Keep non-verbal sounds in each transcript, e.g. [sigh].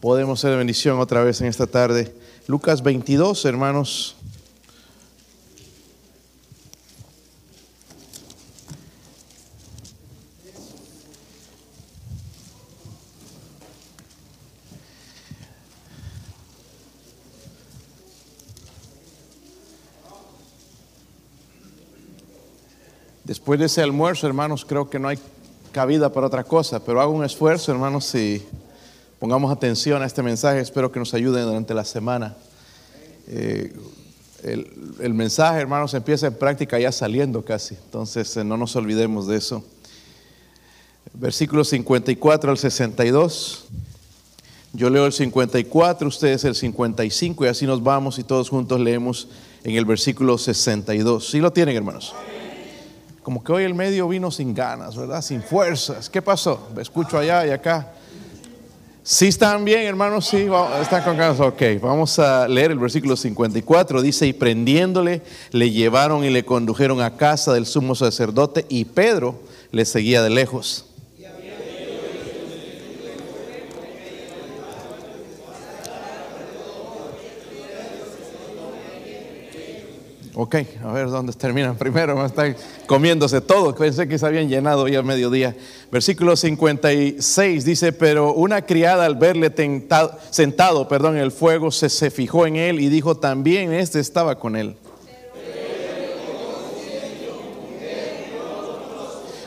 podemos ser de bendición otra vez en esta tarde. Lucas 22, hermanos. Después de ese almuerzo, hermanos, creo que no hay cabida para otra cosa, pero hago un esfuerzo, hermanos, si pongamos atención a este mensaje. Espero que nos ayude durante la semana. Eh, el, el, mensaje, hermanos, empieza en práctica ya saliendo casi, entonces eh, no nos olvidemos de eso. Versículos 54 al 62. Yo leo el 54, ustedes el 55 y así nos vamos y todos juntos leemos en el versículo 62. ¿Sí lo tienen, hermanos? como que hoy el medio vino sin ganas, ¿verdad? Sin fuerzas. ¿Qué pasó? Escucho allá y acá. ¿Sí están bien, hermanos? Sí, están con ganas. Ok, vamos a leer el versículo 54. Dice, y prendiéndole, le llevaron y le condujeron a casa del sumo sacerdote y Pedro le seguía de lejos. Ok, a ver dónde terminan primero. Me [laughs] están comiéndose todo. Pensé que se habían llenado ya a mediodía. Versículo 56 dice: Pero una criada al verle tentado, sentado perdón, en el fuego se, se fijó en él y dijo: También este estaba con él.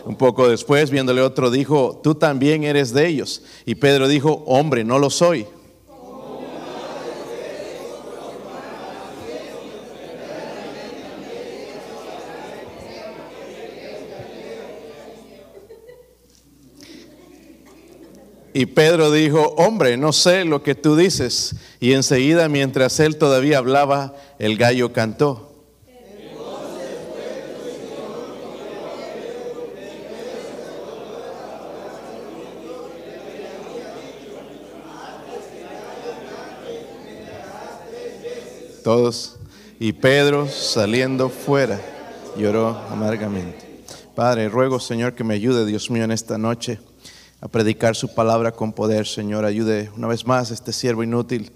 Un poco después, viéndole otro, dijo: Tú también eres de ellos. Y Pedro dijo: Hombre, no lo soy. Y Pedro dijo, hombre, no sé lo que tú dices. Y enseguida, mientras él todavía hablaba, el gallo cantó. Todos. Y Pedro saliendo fuera lloró amargamente. Padre, ruego Señor que me ayude, Dios mío, en esta noche a predicar su palabra con poder, Señor. Ayude una vez más a este siervo inútil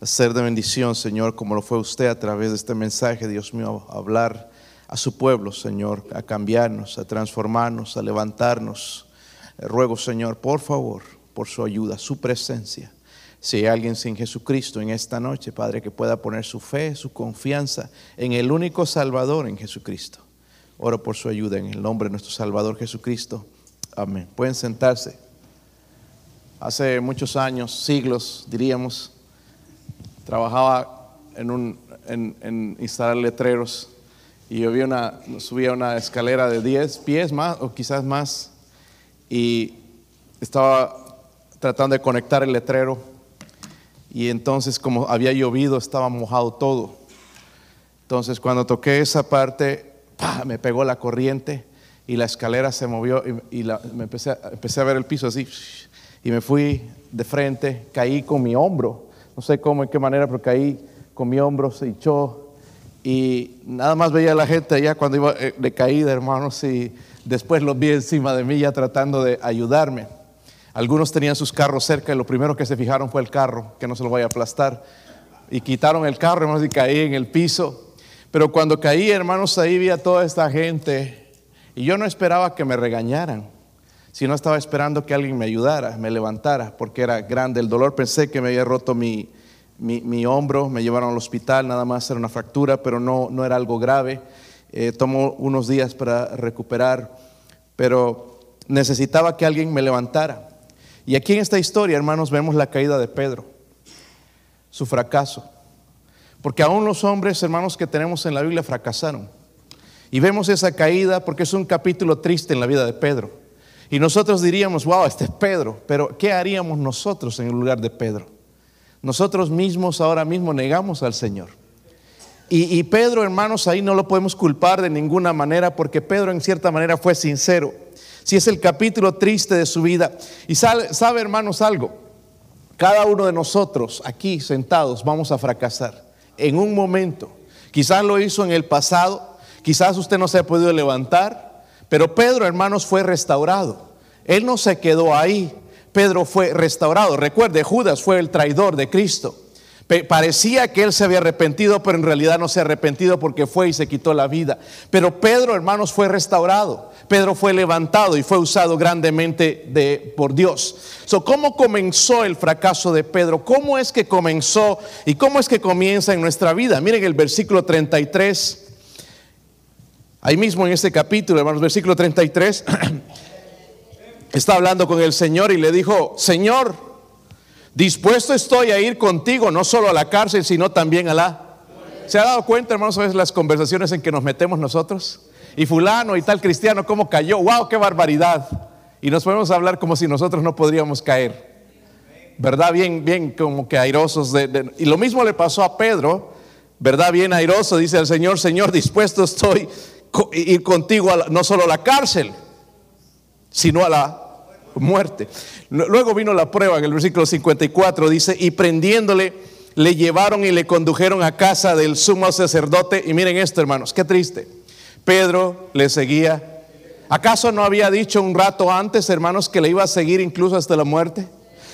a ser de bendición, Señor, como lo fue usted a través de este mensaje, Dios mío, a hablar a su pueblo, Señor, a cambiarnos, a transformarnos, a levantarnos. Eh, ruego, Señor, por favor, por su ayuda, su presencia. Si hay alguien sin Jesucristo en esta noche, Padre, que pueda poner su fe, su confianza en el único Salvador, en Jesucristo. Oro por su ayuda en el nombre de nuestro Salvador Jesucristo. Amén. Pueden sentarse hace muchos años, siglos diríamos, trabajaba en, instalar letreros y subía una escalera de 10 pies más o quizás más y estaba tratando de conectar el letrero y entonces como había llovido estaba mojado todo. Entonces cuando toqué esa parte, me pegó la corriente y la escalera se movió y, me empecé a ver el piso así y me fui de frente, caí con mi hombro, no sé cómo, en qué manera, pero caí con mi hombro, se hinchó y nada más veía a la gente allá cuando iba eh, de caída, hermanos, y después los vi encima de mí ya tratando de ayudarme. Algunos tenían sus carros cerca y lo primero que se fijaron fue el carro, que no se lo vaya a aplastar. Y quitaron el carro, hermanos, y caí en el piso. Pero cuando caí, hermanos, ahí vi a toda esta gente y yo no esperaba que me regañaran si no estaba esperando que alguien me ayudara, me levantara, porque era grande el dolor. Pensé que me había roto mi, mi, hombro, me llevaron al hospital, nada más era una fractura, pero no, no era algo grave. Eh, tomó unos días para recuperar, pero necesitaba que alguien me levantara. Y aquí en esta historia, hermanos, vemos la caída de Pedro, su fracaso. Porque aún los hombres, hermanos, que tenemos en la Biblia fracasaron. Y vemos esa caída porque es un capítulo triste en la vida de Pedro. Y nosotros diríamos, wow, este es Pedro, pero ¿qué haríamos nosotros en el lugar de Pedro? Nosotros mismos ahora mismo negamos al Señor. Y, Pedro, hermanos, ahí no lo podemos culpar de ninguna manera porque Pedro en cierta manera fue sincero. Si es el capítulo triste de su vida. Y sabe, sabe, hermanos, algo. Cada uno de nosotros aquí sentados vamos a fracasar en un momento. Quizás lo hizo en el pasado, quizás usted no se ha podido levantar, pero Pedro, hermanos, fue restaurado. Él no se quedó ahí. Pedro fue restaurado. Recuerde, Judas fue el traidor de Cristo. Parecía que él se había arrepentido, pero en realidad no se ha arrepentido porque fue y se quitó la vida. Pero Pedro, hermanos, fue restaurado. Pedro fue levantado y fue usado grandemente de, por Dios. So, ¿Cómo comenzó el fracaso de Pedro? ¿Cómo es que comenzó y cómo es que comienza en nuestra vida? Miren el versículo 33. Ahí mismo en este capítulo, hermanos, versículo 33. [clears throat] está hablando con el Señor y le dijo, Señor, dispuesto estoy a ir contigo, no solo a la cárcel, sino también a la... ¿Se ha dado cuenta, hermanos, a veces las conversaciones en que nos metemos nosotros? Y fulano y tal cristiano, ¿cómo cayó? ¡Wow, qué barbaridad! Y nos podemos hablar como si nosotros no podríamos caer. ¿Verdad? Bien, bien, como que airosos. De, y lo mismo le pasó a Pedro, ¿verdad? Bien airoso, dice el Señor, Señor, dispuesto estoy ir contigo no solo a la cárcel, sino a la muerte. Luego vino la prueba en el versículo 54, dice, y prendiéndole, le llevaron y le condujeron a casa del sumo sacerdote. Y miren esto, hermanos, qué triste. Pedro le seguía. ¿Acaso no había dicho un rato antes, hermanos, que le iba a seguir incluso hasta la muerte?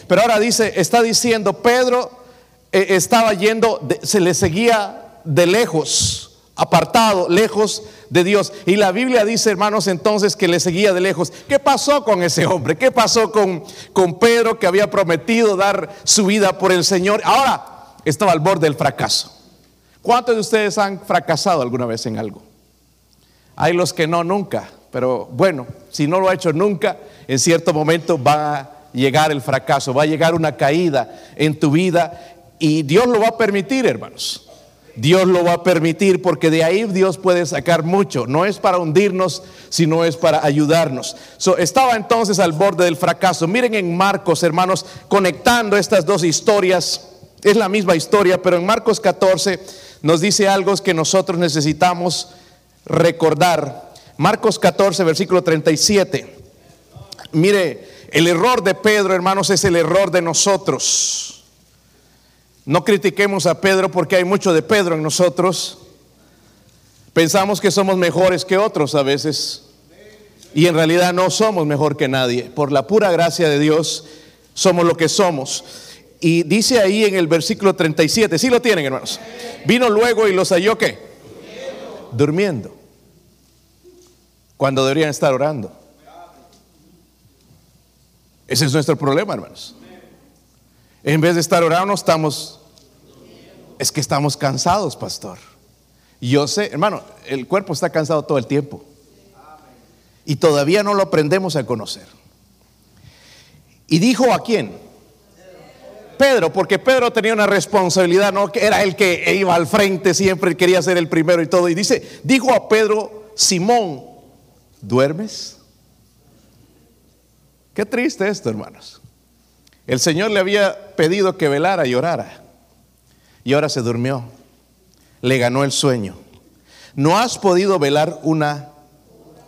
Pero ahora dice, está diciendo, Pedro eh, estaba yendo, se le seguía de lejos apartado, lejos de Dios. Y la Biblia dice, hermanos, entonces que le seguía de lejos. ¿Qué pasó con ese hombre? ¿Qué pasó con, con Pedro que había prometido dar su vida por el Señor? Ahora estaba al borde del fracaso. ¿Cuántos de ustedes han fracasado alguna vez en algo? Hay los que no, nunca. Pero bueno, si no lo ha hecho nunca, en cierto momento va a llegar el fracaso, va a llegar una caída en tu vida y Dios lo va a permitir, hermanos. Dios lo va a permitir porque de ahí Dios puede sacar mucho. No es para hundirnos, sino es para ayudarnos. estaba entonces al borde del fracaso. Miren en Marcos, hermanos, conectando estas dos historias. Es la misma historia, pero en Marcos 14 nos dice algo que nosotros necesitamos recordar. Marcos 14, versículo 37. Mire, el error de Pedro, hermanos, es el error de nosotros. No critiquemos a Pedro porque hay mucho de Pedro en nosotros. Pensamos que somos mejores que otros a veces. Y en realidad no somos mejor que nadie. Por la pura gracia de Dios somos lo que somos. Y dice ahí en el versículo 37, si ¿sí lo tienen hermanos. Vino luego y los halló qué? Durmiendo. Cuando deberían estar orando. Ese es nuestro problema, hermanos. En vez de estar orando, estamos... Es que estamos cansados, pastor. Yo sé, hermano, el cuerpo está cansado todo el tiempo. Y todavía no lo aprendemos a conocer. Y dijo a quién? Pedro, porque Pedro tenía una responsabilidad, no que era el que iba al frente siempre, quería ser el primero y todo. Y dice, dijo a Pedro, Simón, ¿duermes? Qué triste esto, hermanos. El Señor le había pedido que velara y orara. Y ahora se durmió. Le ganó el sueño. ¿No has podido velar una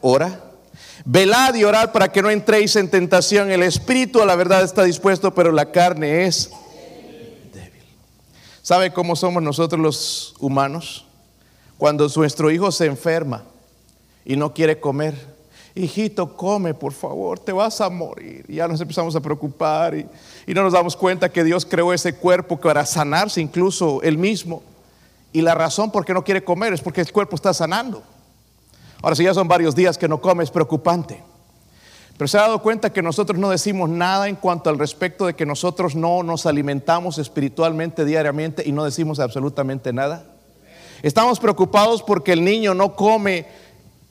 hora? Velad y orad para que no entréis en tentación. El espíritu a la verdad está dispuesto, pero la carne es débil. ¿Sabe cómo somos nosotros los humanos? Cuando nuestro hijo se enferma y no quiere comer, hijito, come, por favor, te vas a morir. Y ya nos empezamos a preocupar y, no nos damos cuenta que Dios creó ese cuerpo para sanarse incluso él mismo. Y la razón por qué no quiere comer es porque el cuerpo está sanando. Ahora, si ya son varios días que no come, es preocupante. Pero se ha dado cuenta que nosotros no decimos nada en cuanto al respecto de que nosotros no nos alimentamos espiritualmente diariamente y no decimos absolutamente nada. Estamos preocupados porque el niño no come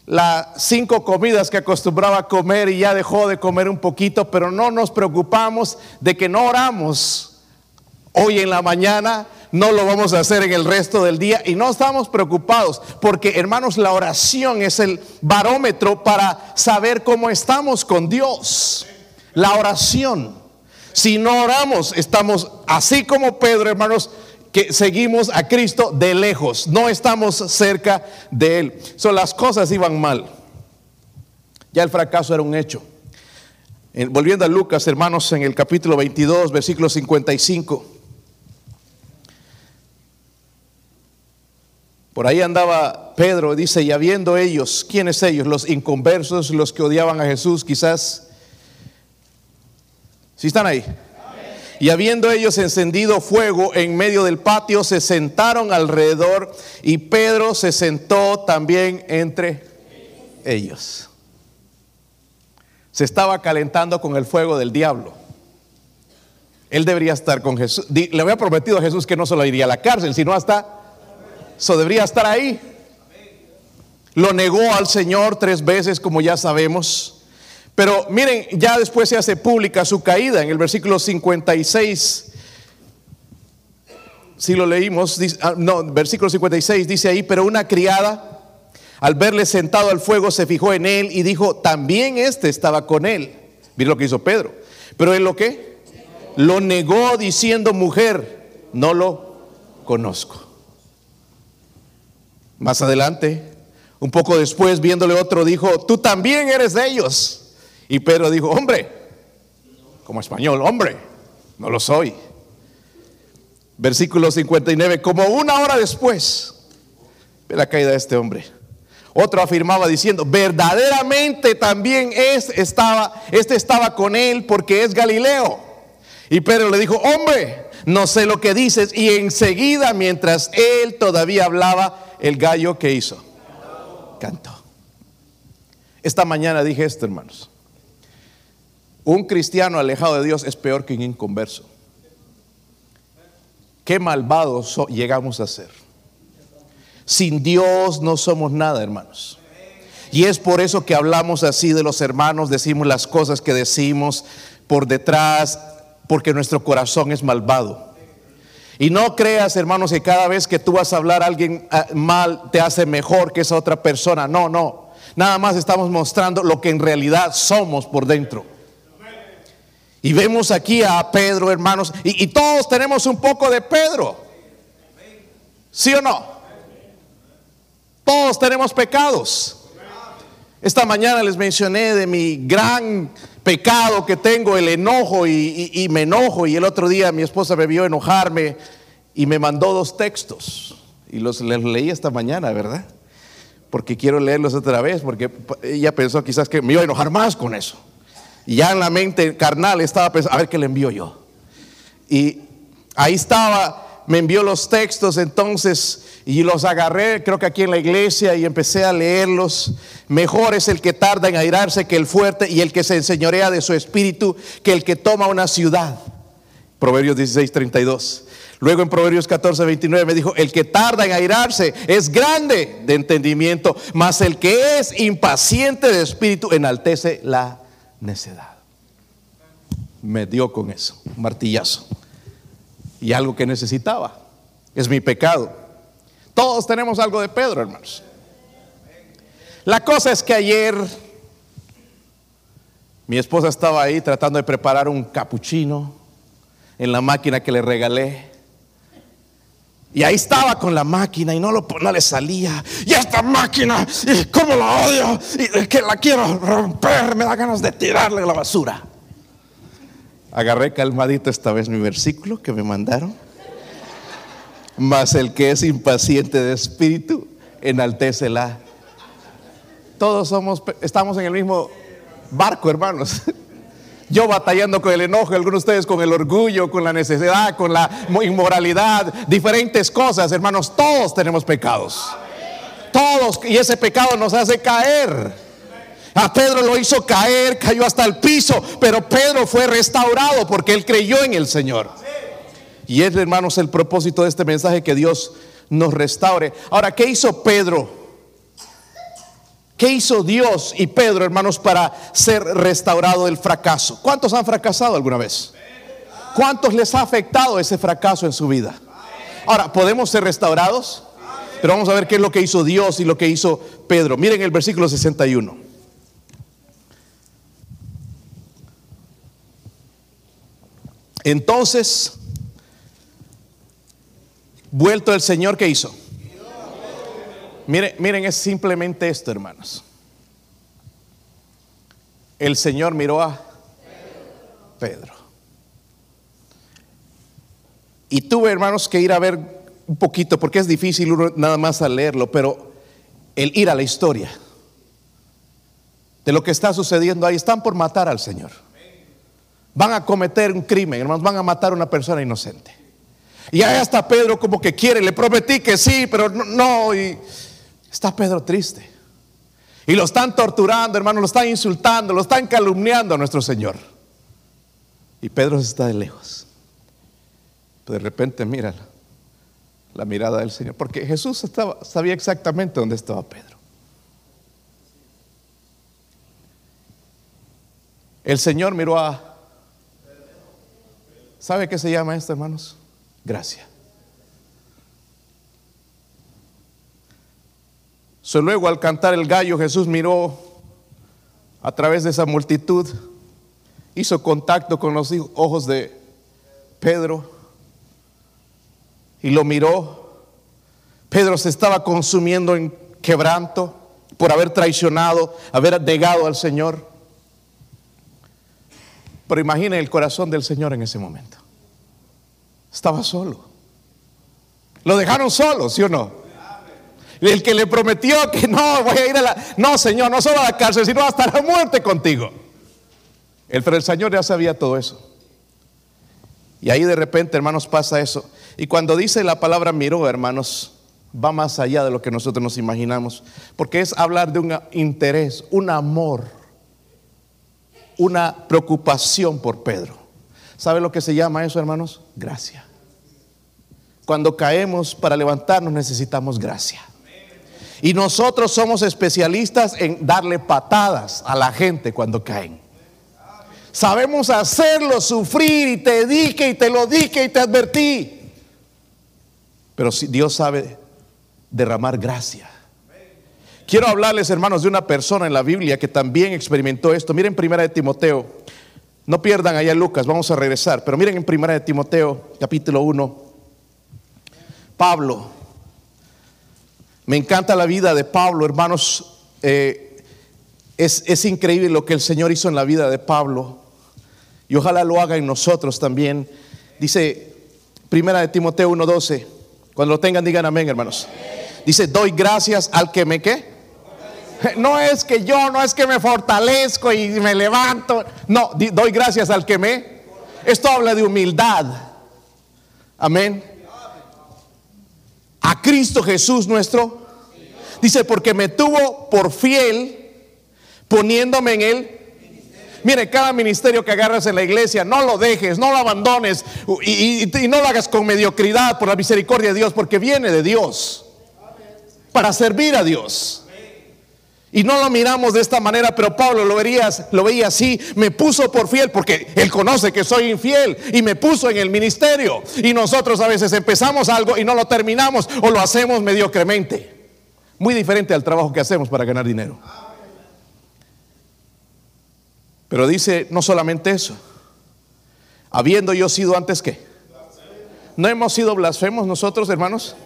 las cinco comidas que acostumbraba a comer y ya dejó de comer un poquito, pero no nos preocupamos de que no oramos hoy en la mañana, no lo vamos a hacer en el resto del día y no estamos preocupados porque hermanos, la oración es el barómetro para saber cómo estamos con Dios. La oración. Si no oramos, estamos así como Pedro, hermanos, que seguimos a Cristo de lejos, no estamos cerca de Él. Son las cosas iban mal. Ya el fracaso era un hecho. Volviendo a Lucas, hermanos, en el capítulo 22, versículo 55. Por ahí andaba Pedro, dice, y habiendo ellos, ¿quiénes ellos? Los inconversos, los que odiaban a Jesús, quizás Si están ahí? Y habiendo ellos encendido fuego en medio del patio, se sentaron alrededor y Pedro se sentó también entre ellos. Se estaba calentando con el fuego del diablo. Él debería estar con Jesús. Le había prometido a Jesús que no solo iría a la cárcel, sino hasta... Eso debería estar ahí. Lo negó al Señor tres veces, como ya sabemos. Pero miren, ya después se hace pública su caída en el versículo 56. Si lo leímos, ah, no, versículo 56 dice ahí, pero una criada al verle sentado al fuego se fijó en él y dijo, también este estaba con él. Miren lo que hizo Pedro. Pero él lo que? Lo negó diciendo, mujer, no lo conozco. Más adelante, un poco después, viéndole otro, dijo, tú también eres de ellos. Y Pedro dijo, hombre, como español, hombre, no lo soy. Versículo 59, como una hora después de la caída de este hombre, otro afirmaba diciendo, verdaderamente también es, estaba, este estaba con él porque es Galileo. Y Pedro le dijo, hombre, no sé lo que dices. Y enseguida, mientras él todavía hablaba, el gallo que hizo, cantó. Esta mañana dije esto, hermanos. Un cristiano alejado de Dios es peor que un inconverso. Qué malvados llegamos a ser. Sin Dios no somos nada, hermanos. Y es por eso que hablamos así de los hermanos, decimos las cosas que decimos por detrás, porque nuestro corazón es malvado. Y no creas, hermanos, que cada vez que tú vas a hablar a alguien ah, mal te hace mejor que esa otra persona. No, no. Nada más estamos mostrando lo que en realidad somos por dentro. Y vemos aquí a Pedro, hermanos, y, todos tenemos un poco de Pedro. ¿Sí o no? Todos tenemos pecados. Esta mañana les mencioné de mi gran pecado que tengo, el enojo y, me enojo. Y el otro día mi esposa me vio enojarme y me mandó dos textos. Y los leí esta mañana, ¿verdad? Porque quiero leerlos otra vez, porque ella pensó quizás que me iba a enojar más con eso. Ya en la mente carnal estaba pensando, a ver qué le envío yo. Y ahí estaba, me envió los textos entonces y los agarré, creo que aquí en la iglesia, y empecé a leerlos. Mejor es el que tarda en airarse que el fuerte y el que se enseñorea de su espíritu que el que toma una ciudad. Proverbios 16, 32. Luego en Proverbios 14, 29 me dijo, el que tarda en airarse es grande de entendimiento, mas el que es impaciente de espíritu enaltece la necedad. Me dio con eso, martillazo. Y algo que necesitaba. Es mi pecado. Todos tenemos algo de Pedro, hermanos. La cosa es que ayer mi esposa estaba ahí tratando de preparar un capuchino en la máquina que le regalé. Y ahí estaba con la máquina y no, lo, no le salía. Y esta máquina, y cómo la odio, y que la quiero romper, me da ganas de tirarle a la basura. Agarré calmadito esta vez mi versículo que me mandaron. Mas el que es impaciente de espíritu, enaltécela. Todos somos, estamos en el mismo barco, hermanos. Yo batallando con el enojo, algunos de ustedes con el orgullo, con la necesidad, con la inmoralidad, diferentes cosas, hermanos, todos tenemos pecados. Todos, y ese pecado nos hace caer. A Pedro lo hizo caer, cayó hasta el piso, pero Pedro fue restaurado porque él creyó en el Señor. Y es, hermanos, el propósito de este mensaje que Dios nos restaure. Ahora, ¿qué hizo Pedro? ¿Qué hizo Dios y Pedro, hermanos, para ser restaurado del fracaso? ¿Cuántos han fracasado alguna vez? ¿Cuántos les ha afectado ese fracaso en su vida? Ahora, ¿podemos ser restaurados? Pero vamos a ver qué es lo que hizo Dios y lo que hizo Pedro. Miren el versículo 61. Entonces, vuelto el Señor, ¿qué hizo? Miren, miren, es simplemente esto, hermanos. El Señor miró a Pedro. Y tuve, hermanos, que ir a ver un poquito, porque es difícil nada más a leerlo, pero el ir a la historia de lo que está sucediendo ahí, están por matar al Señor. van a cometer un crimen, hermanos, van a matar a una persona inocente. Y ahí está Pedro como que quiere, le prometí que sí, pero no, está Pedro triste. Y lo están torturando, hermanos, lo están insultando, lo están calumniando a nuestro Señor. Y Pedro está de lejos. De repente mira la mirada del Señor, porque Jesús estaba, sabía exactamente dónde estaba Pedro. El Señor miró a... ¿Sabe qué se llama esto, hermanos? Gracia. Luego al cantar el gallo, Jesús miró a través de esa multitud, hizo contacto con los ojos de Pedro y lo miró. Pedro se estaba consumiendo en quebranto por haber traicionado, haber negado al Señor. Pero imagine el corazón del Señor en ese momento. Estaba solo. Lo dejaron solo, ¿sí o no? El que le prometió que no, voy a ir a la... No, Señor, no solo a la cárcel, sino hasta la muerte contigo. El, pero el Señor ya sabía todo eso. Y ahí de repente, hermanos, pasa eso. Y cuando dice la palabra miró, hermanos, va más allá de lo que nosotros nos imaginamos. Porque es hablar de un interés, un amor una preocupación por Pedro. ¿Sabe lo que se llama eso, hermanos? Gracia. Cuando caemos para levantarnos necesitamos gracia. Y nosotros somos especialistas en darle patadas a la gente cuando caen. Sabemos hacerlo sufrir y te dije y te lo dije y te advertí. Pero si Dios sabe derramar gracia. Quiero hablarles, hermanos, de una persona en la Biblia que también experimentó esto. Miren primera de Timoteo. No pierdan allá Lucas, vamos a regresar. Pero miren en primera de Timoteo, capítulo 1. Pablo. Me encanta la vida de Pablo, hermanos. Eh, es, es increíble lo que el Señor hizo en la vida de Pablo. Y ojalá lo haga en nosotros también. Dice primera de Timoteo 1.12. Cuando lo tengan, digan amén, hermanos. Dice, doy gracias al que me qué no es que yo, no es que me fortalezco y me levanto. No, doy gracias al que me. Esto habla de humildad. Amén. A Cristo Jesús nuestro. Dice, porque me tuvo por fiel poniéndome en él. Mire, cada ministerio que agarras en la iglesia, no lo dejes, no lo abandones y, no lo hagas con mediocridad por la misericordia de Dios, porque viene de Dios. Para servir a Dios. Y no lo miramos de esta manera, pero Pablo lo, verías, lo veía así. Me puso por fiel porque él conoce que soy infiel y me puso en el ministerio. Y nosotros a veces empezamos algo y no lo terminamos o lo hacemos mediocremente. Muy diferente al trabajo que hacemos para ganar dinero. Pero dice no solamente eso. Habiendo yo sido antes que. ¿No hemos sido blasfemos nosotros, hermanos?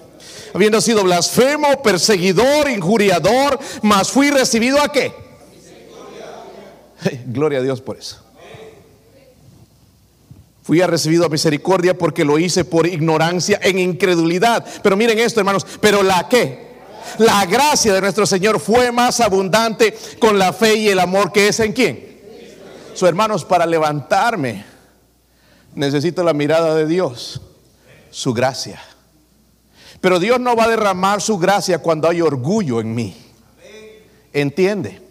Habiendo sido blasfemo, perseguidor, injuriador, mas fui recibido a qué? Gloria a Dios por eso. Fui a recibido a misericordia porque lo hice por ignorancia, en incredulidad. Pero miren esto, hermanos, pero la qué? La gracia de nuestro Señor fue más abundante con la fe y el amor que es en quién. Sus hermanos, para levantarme, necesito la mirada de Dios, su gracia. Pero Dios no va a derramar su gracia cuando hay orgullo en mí. ¿Entiende?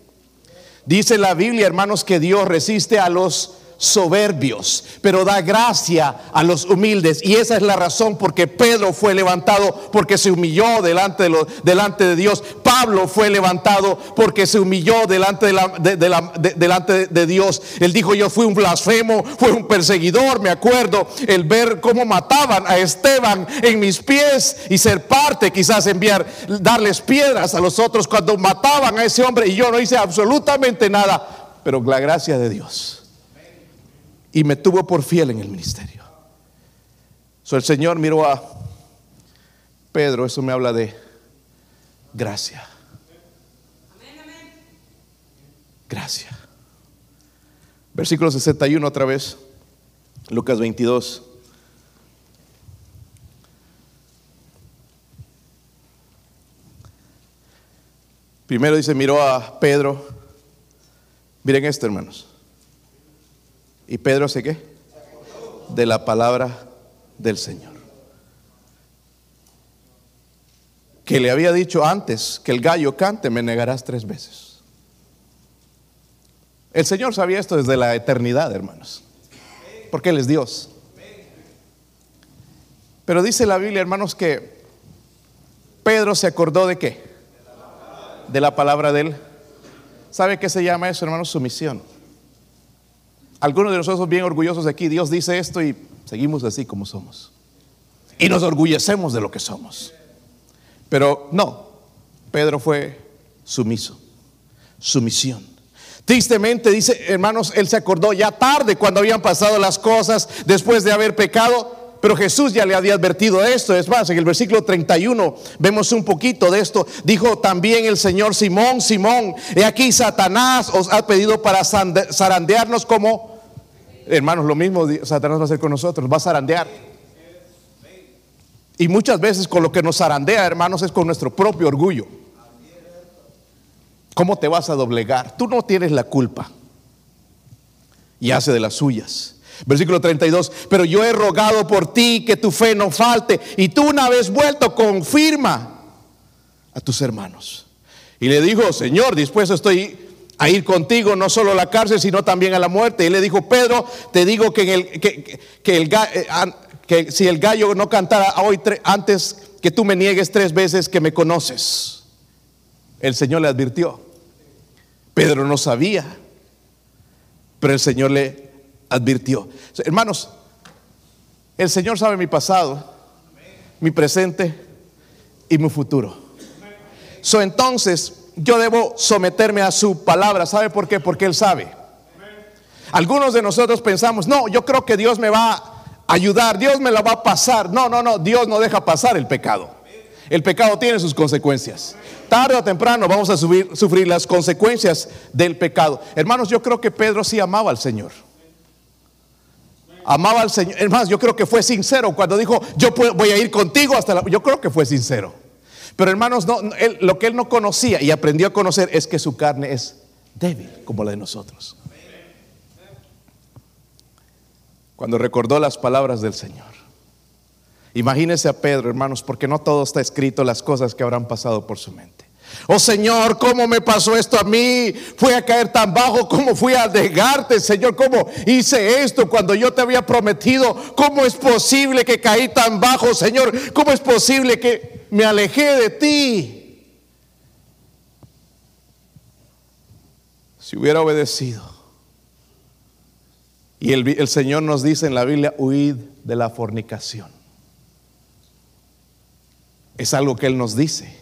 Dice la Biblia, hermanos, que Dios resiste a los soberbios, pero da gracia a los humildes. Y esa es la razón porque Pedro fue levantado porque se humilló delante de, Dios. Pablo fue levantado porque se humilló delante de, la, delante de Dios. Él dijo, yo fui un blasfemo, fui un perseguidor, me acuerdo, el ver cómo mataban a Esteban en mis pies y ser parte, quizás enviar, darles piedras a los otros cuando mataban a ese hombre y yo no hice absolutamente nada, pero la gracia de Dios y me tuvo por fiel en el ministerio. So, el Señor miró a Pedro, eso me habla de gracia. Gracia. Versículo 61 otra vez, Lucas 22. Primero dice, miró a Pedro. Miren esto, hermanos. ¿Y Pedro se qué? De la palabra del Señor. Que le había dicho antes que el gallo cante, me negarás tres veces. El Señor sabía esto desde la eternidad, hermanos. Porque Él es Dios. Pero dice la Biblia, hermanos, que Pedro se acordó de qué? De la palabra de Él. ¿Sabe qué se llama eso, hermanos? Sumisión. Algunos de nosotros bien orgullosos de aquí, Dios dice esto y seguimos así como somos. Y nos orgullecemos de lo que somos. Pero no, Pedro fue sumiso, sumisión. Tristemente, dice, hermanos, él se acordó ya tarde cuando habían pasado las cosas después de haber pecado. Pero Jesús ya le había advertido esto. Es más, en el versículo 31 vemos un poquito de esto. Dijo también el Señor Simón, Simón, he aquí Satanás os ha pedido para zarandearnos como, hermanos, lo mismo Satanás va a hacer con nosotros, va a zarandear. Y muchas veces con lo que nos zarandea, hermanos, es con nuestro propio orgullo. ¿Cómo te vas a doblegar? Tú no tienes la culpa. Y hace de las suyas. Versículo 32, pero yo he rogado por ti que tu fe no falte y tú una vez vuelto confirma a tus hermanos. Y le dijo, Señor, dispuesto estoy a ir contigo, no solo a la cárcel, sino también a la muerte. Y le dijo, Pedro, te digo que, eh, si el gallo no cantara hoy antes que tú me niegues tres veces que me conoces. El Señor le advirtió. Pedro no sabía, pero el Señor le advirtió. Hermanos, el Señor sabe mi pasado, mi presente y mi futuro. So, entonces, yo debo someterme a su palabra. ¿Sabe por qué? Porque Él sabe. Algunos de nosotros pensamos, no, yo creo que Dios me va a ayudar, Dios me la va a pasar. No, no, no, Dios no deja pasar el pecado. El pecado tiene sus consecuencias. Tarde o temprano vamos a sufrir las consecuencias del pecado. Hermanos, yo creo que Pedro sí amaba al Señor amaba al Señor. Es más, yo creo que fue sincero cuando dijo, yo voy a ir contigo hasta la... Yo creo que fue sincero. Pero hermanos, no, lo que él no conocía y aprendió a conocer es que su carne es débil como la de nosotros. Cuando recordó las palabras del Señor. Imagínese a Pedro, hermanos, porque no todo está escrito las cosas que habrán pasado por su mente. Oh Señor, ¿cómo me pasó esto a mí? Fui a caer tan bajo, ¿cómo fui a negarte, Señor? ¿Cómo hice esto cuando yo te había prometido? ¿Cómo es posible que caí tan bajo, Señor? ¿Cómo es posible que me alejé de ti? Si hubiera obedecido. Y el, el Señor nos dice en la Biblia, huid de la fornicación. Es algo que Él nos dice.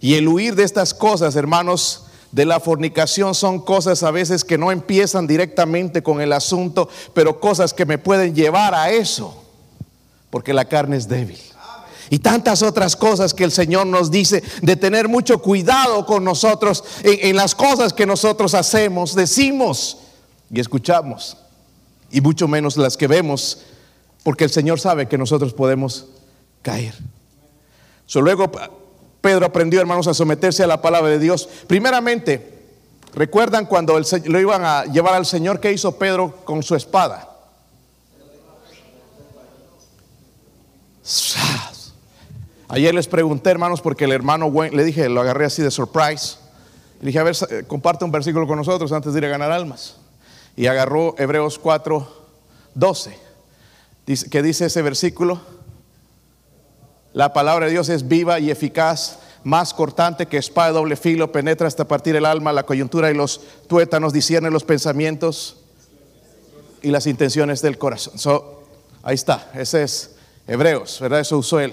Y el huir de estas cosas, hermanos, de la fornicación son cosas a veces que no empiezan directamente con el asunto, pero cosas que me pueden llevar a eso, porque la carne es débil. Y tantas otras cosas que el Señor nos dice de tener mucho cuidado con nosotros en, las cosas que nosotros hacemos, decimos y escuchamos, y mucho menos las que vemos, porque el Señor sabe que nosotros podemos caer. Luego Pedro aprendió, hermanos, a someterse a la palabra de Dios. Primeramente, ¿recuerdan cuando lo iban a llevar al Señor? ¿Qué hizo Pedro con su espada? Ayer les pregunté, hermanos, porque el hermano le dije, lo agarré así de surprise. Le dije, a ver, comparte un versículo con nosotros antes de ir a ganar almas. Y agarró Hebreos 4, 12. Dice, ¿Qué dice ese versículo? La palabra de Dios es viva y eficaz, más cortante que espada de doble filo, penetra hasta partir el alma, la coyuntura y los tuétanos, discierne los pensamientos y las intenciones del corazón. ahí está, ese es Hebreos, ¿verdad? Eso usó él.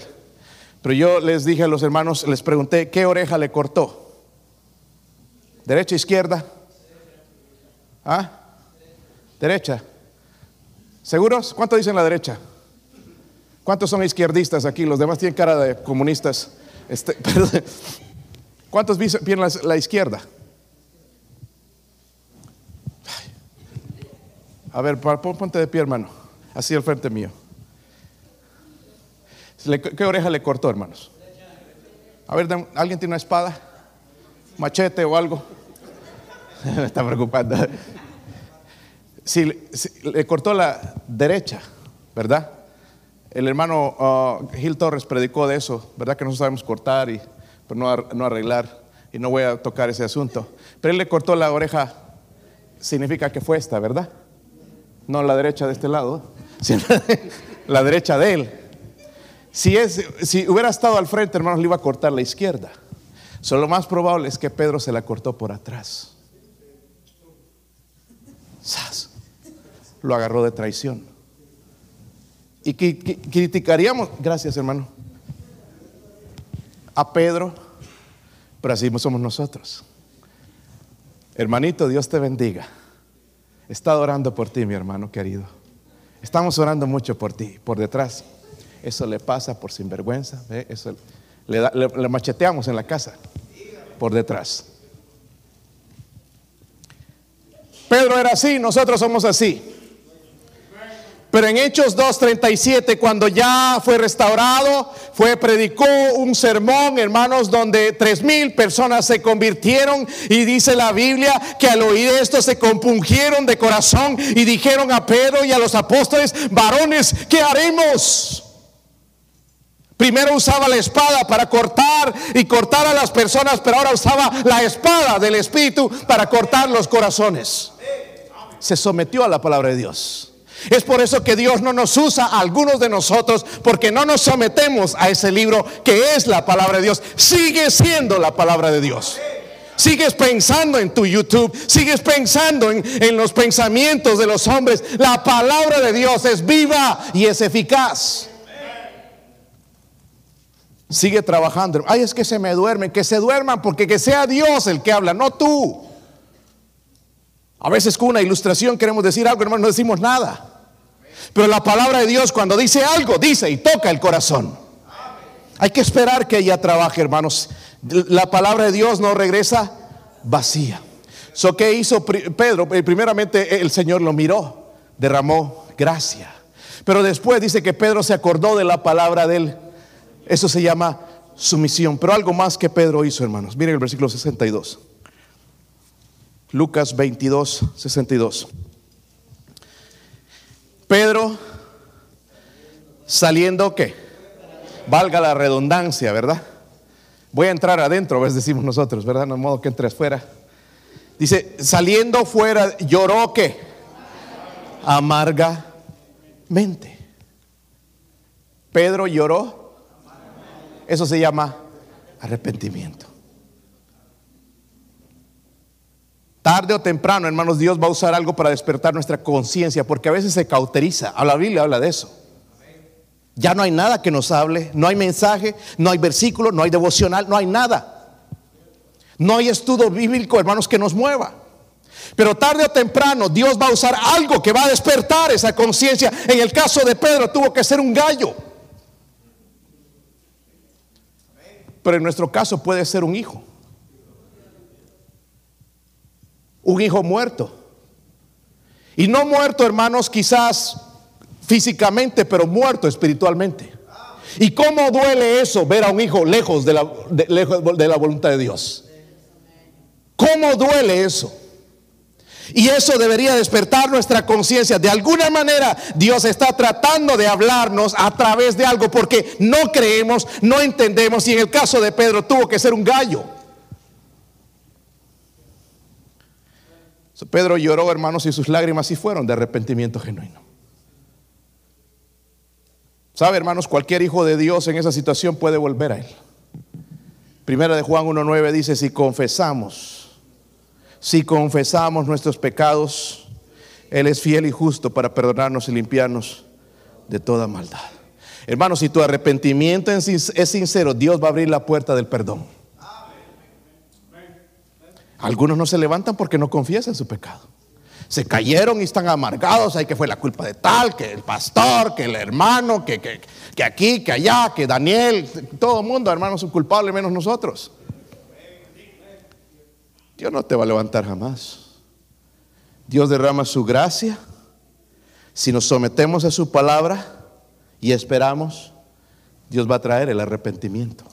Pero yo les dije a los hermanos, les pregunté, ¿qué oreja le cortó? ¿Derecha, izquierda? ¿Ah? ¿Derecha? ¿Seguros? ¿Cuánto dicen la derecha? ¿Cuántos son izquierdistas aquí? Los demás tienen cara de comunistas. Este, [laughs] ¿Cuántos vienen la, izquierda? A ver, ponte de pie, hermano. Así al frente mío. ¿Qué oreja le cortó, hermanos? A ver, ¿alguien tiene una espada? ¿Machete o algo? [laughs] Me está preocupando. si, le cortó la derecha, ¿verdad? El hermano uh, Gil Torres predicó de eso, ¿verdad? Que no sabemos cortar y pero no, no arreglar. Y no voy a tocar ese asunto. Pero él le cortó la oreja, significa que fue esta, ¿verdad? No la derecha de este lado, [laughs] sino la derecha de él. Si, es, si hubiera estado al frente, hermanos, le iba a cortar la izquierda. Solo lo más probable es que Pedro se la cortó por atrás. Lo agarró de traición. Y criticaríamos, gracias hermano, a Pedro, pero así somos nosotros. Hermanito, Dios te bendiga. He estado orando por ti, mi hermano querido. Estamos orando mucho por ti, por detrás. Eso le pasa por sinvergüenza. Eso le macheteamos en la casa, por detrás. Pedro era así, nosotros somos así. Pero en Hechos 2.37, cuando ya fue restaurado, fue, predicó un sermón, hermanos, donde tres mil personas se convirtieron y dice la Biblia que al oír esto se compungieron de corazón y dijeron a Pedro y a los apóstoles, varones, ¿qué haremos? Primero usaba la espada para cortar y cortar a las personas, pero ahora usaba la espada del Espíritu para cortar los corazones. Se sometió a la palabra de Dios. Es por eso que Dios no nos usa a algunos de nosotros porque no nos sometemos a ese libro que es la palabra de Dios. Sigue siendo la palabra de Dios. Sigues pensando en tu YouTube, sigues pensando en, en, los pensamientos de los hombres. La palabra de Dios es viva y es eficaz. Sigue trabajando. Ay, es que se me duermen, que se duerman porque que sea Dios el que habla, no tú. A veces con una ilustración queremos decir algo, hermano, no decimos nada. Pero la palabra de Dios cuando dice algo, dice y toca el corazón. Hay que esperar que ella trabaje, hermanos. La palabra de Dios no regresa vacía. So, ¿Qué hizo Pedro? Eh, primeramente el Señor lo miró, derramó gracia. Pero después dice que Pedro se acordó de la palabra de él. Eso se llama sumisión. Pero algo más que Pedro hizo, hermanos. Miren el versículo 62. Lucas 22, 62. Pedro saliendo qué? Valga la redundancia, ¿verdad? Voy a entrar adentro, ves decimos nosotros, ¿verdad? No modo que entres fuera. Dice, saliendo fuera, lloró qué? Amargamente. Pedro lloró. Eso se llama arrepentimiento. Tarde o temprano, hermanos, Dios va a usar algo para despertar nuestra conciencia, porque a veces se cauteriza. La Biblia habla de eso. Ya no hay nada que nos hable, no hay mensaje, no hay versículo, no hay devocional, no hay nada. No hay estudio bíblico, hermanos, que nos mueva. Pero tarde o temprano Dios va a usar algo que va a despertar esa conciencia. En el caso de Pedro tuvo que ser un gallo. Pero en nuestro caso puede ser un hijo un hijo muerto. Y no muerto, hermanos, quizás físicamente, pero muerto espiritualmente. ¿Y cómo duele eso, ver a un hijo lejos de la, lejos de la voluntad de Dios? ¿Cómo duele eso? Y eso debería despertar nuestra conciencia. De alguna manera Dios está tratando de hablarnos a través de algo porque no creemos, no entendemos. Y en el caso de Pedro tuvo que ser un gallo. Pedro lloró, hermanos, y sus lágrimas sí fueron de arrepentimiento genuino. ¿Sabe, hermanos? Cualquier hijo de Dios en esa situación puede volver a Él. Primera de Juan 1.9 dice, si confesamos, si confesamos nuestros pecados, Él es fiel y justo para perdonarnos y limpiarnos de toda maldad. Hermanos, si tu arrepentimiento es sincero, Dios va a abrir la puerta del perdón. Algunos no se levantan porque no confiesan su pecado. Se cayeron y están amargados. Hay que fue la culpa de tal, que el pastor, que el hermano, que, que, aquí, que allá, que Daniel. Todo el mundo, hermanos, son culpables menos nosotros. Dios no te va a levantar jamás. Dios derrama su gracia. Si nos sometemos a su palabra y esperamos, Dios va a traer el arrepentimiento.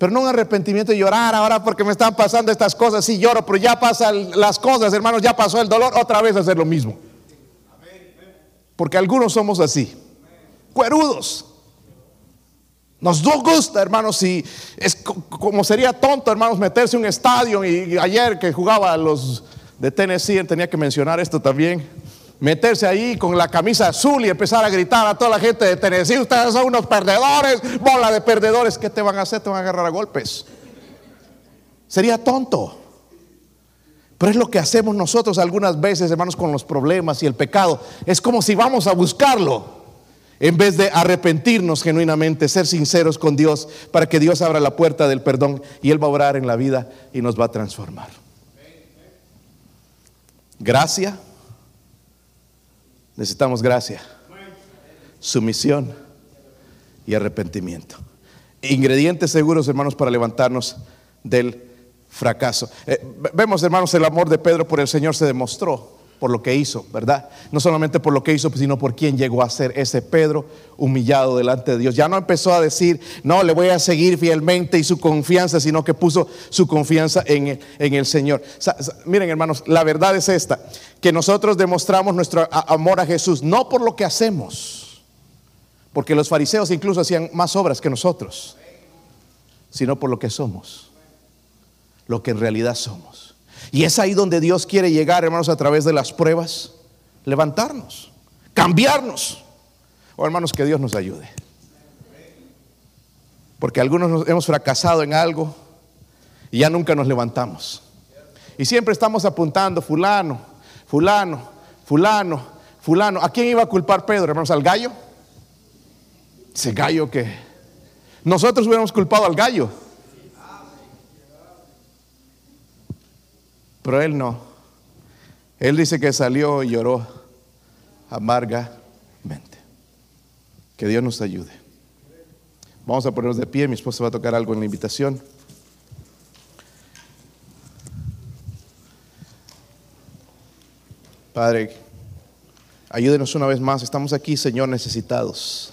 Pero no un arrepentimiento y llorar ahora porque me están pasando estas cosas. Sí lloro, pero ya pasan las cosas, hermanos, ya pasó el dolor, otra vez hacer lo mismo. Porque algunos somos así, cuerudos. Nos gusta, hermanos, si es como sería tonto, hermanos, meterse en un estadio y, ayer que jugaba los de Tennessee, tenía que mencionar esto también, meterse ahí con la camisa azul y empezar a gritar a toda la gente de Tennessee, ustedes son unos perdedores, bola de perdedores, ¿qué te van a hacer? Te van a agarrar a golpes. Sería tonto. Pero es lo que hacemos nosotros algunas veces, hermanos, con los problemas y el pecado. Es como si vamos a buscarlo en vez de arrepentirnos genuinamente, ser sinceros con Dios para que Dios abra la puerta del perdón y Él va a orar en la vida y nos va a transformar. Gracia. Necesitamos gracia. Sumisión y arrepentimiento. Ingredientes seguros, hermanos, para levantarnos del fracaso. Eh, vemos, hermanos, el amor de Pedro por el Señor se demostró por lo que hizo, ¿verdad? No solamente por lo que hizo, sino por quién llegó a ser ese Pedro humillado delante de Dios. Ya no empezó a decir, no, le voy a seguir fielmente y su confianza, sino que puso su confianza en el Señor. miren, hermanos, la verdad es esta, que nosotros demostramos nuestro amor a Jesús, no por lo que hacemos, porque los fariseos incluso hacían más obras que nosotros, sino por lo que somos, lo que en realidad somos. Y es ahí donde Dios quiere llegar, hermanos, a través de las pruebas, levantarnos, cambiarnos. Oh, hermanos, que Dios nos ayude. Porque algunos hemos fracasado en algo y ya nunca nos levantamos. Y siempre estamos apuntando, fulano, fulano, fulano, fulano. ¿A quién iba a culpar Pedro, hermanos? ¿Al gallo? Ese gallo que... Nosotros hubiéramos culpado al gallo. Pero él no. Él dice que salió y lloró amargamente. Que Dios nos ayude. Vamos a ponernos de pie. Mi esposa va a tocar algo en la invitación. Padre, ayúdenos una vez más. Estamos aquí, Señor, necesitados.